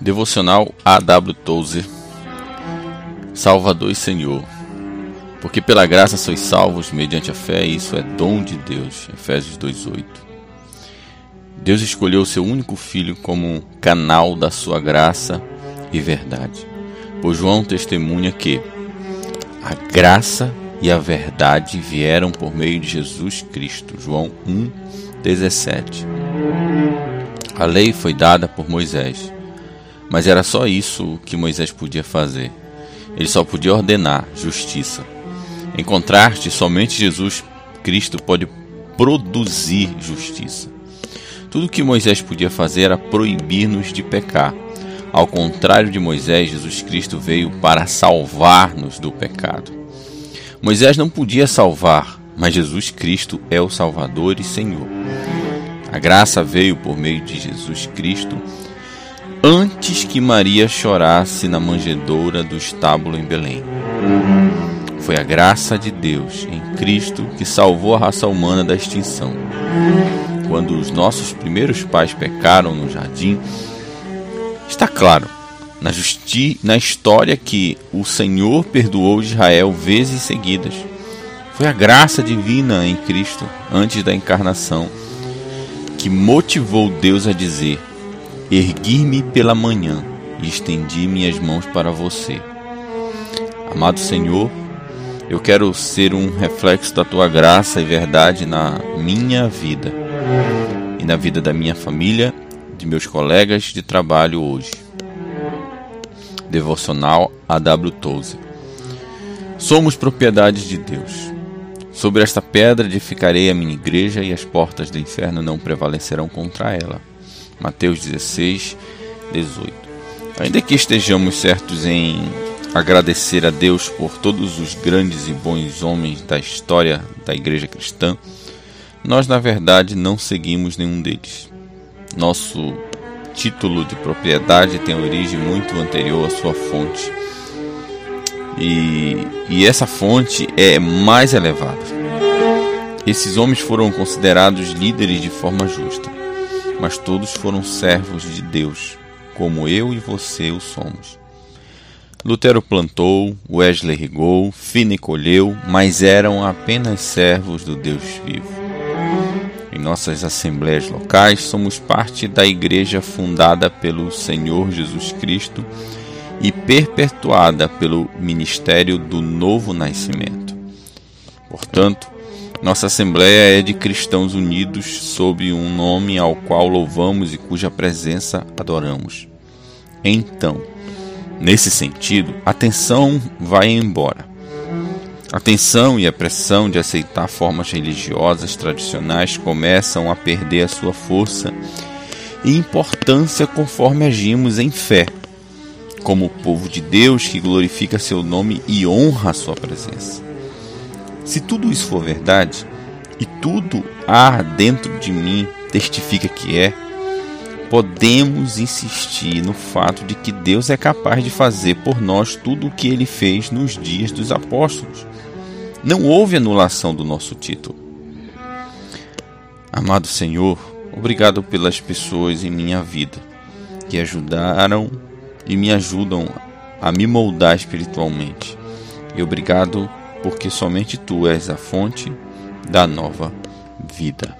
Devocional A.W. Tozer. Salvador e Senhor Porque pela graça sois salvos mediante a fé e isso é dom de Deus. Efésios 2.8 Deus escolheu seu único filho como canal da sua graça e verdade. Pois João testemunha que a graça e a verdade vieram por meio de Jesus Cristo. João 1.17 A lei foi dada por Moisés mas era só isso que Moisés podia fazer. Ele só podia ordenar justiça. Em contraste, somente Jesus Cristo pode produzir justiça. Tudo que Moisés podia fazer era proibir-nos de pecar. Ao contrário de Moisés, Jesus Cristo veio para salvar-nos do pecado. Moisés não podia salvar, mas Jesus Cristo é o Salvador e Senhor. A graça veio por meio de Jesus Cristo antes que Maria chorasse na manjedoura do estábulo em Belém. Foi a graça de Deus em Cristo que salvou a raça humana da extinção. Quando os nossos primeiros pais pecaram no jardim, está claro na, justi na história que o Senhor perdoou Israel vezes seguidas. Foi a graça divina em Cristo, antes da encarnação, que motivou Deus a dizer: Ergui-me pela manhã e estendi minhas mãos para você. Amado Senhor, eu quero ser um reflexo da tua graça e verdade na minha vida e na vida da minha família, de meus colegas de trabalho hoje. Devocional A.W. Tozer. Somos propriedades de Deus. Sobre esta pedra edificarei a minha igreja e as portas do inferno não prevalecerão contra ela. Mateus 16, 18. Ainda que estejamos certos em agradecer a Deus por todos os grandes e bons homens da história da igreja cristã, nós na verdade não seguimos nenhum deles. Nosso título de propriedade tem origem muito anterior à sua fonte. E, e essa fonte é mais elevada. Esses homens foram considerados líderes de forma justa mas todos foram servos de Deus, como eu e você o somos. Lutero plantou, Wesley regou, Finney colheu, mas eram apenas servos do Deus vivo. Em nossas assembleias locais, somos parte da igreja fundada pelo Senhor Jesus Cristo e perpetuada pelo ministério do novo nascimento. Portanto, nossa Assembleia é de cristãos unidos sob um nome ao qual louvamos e cuja presença adoramos. Então, nesse sentido, a tensão vai embora. A tensão e a pressão de aceitar formas religiosas tradicionais começam a perder a sua força e importância conforme agimos em fé, como o povo de Deus que glorifica seu nome e honra a sua presença. Se tudo isso for verdade, e tudo há dentro de mim testifica que é, podemos insistir no fato de que Deus é capaz de fazer por nós tudo o que ele fez nos dias dos apóstolos. Não houve anulação do nosso título. Amado Senhor, obrigado pelas pessoas em minha vida que ajudaram e me ajudam a me moldar espiritualmente. E obrigado porque somente tu és a fonte da nova vida.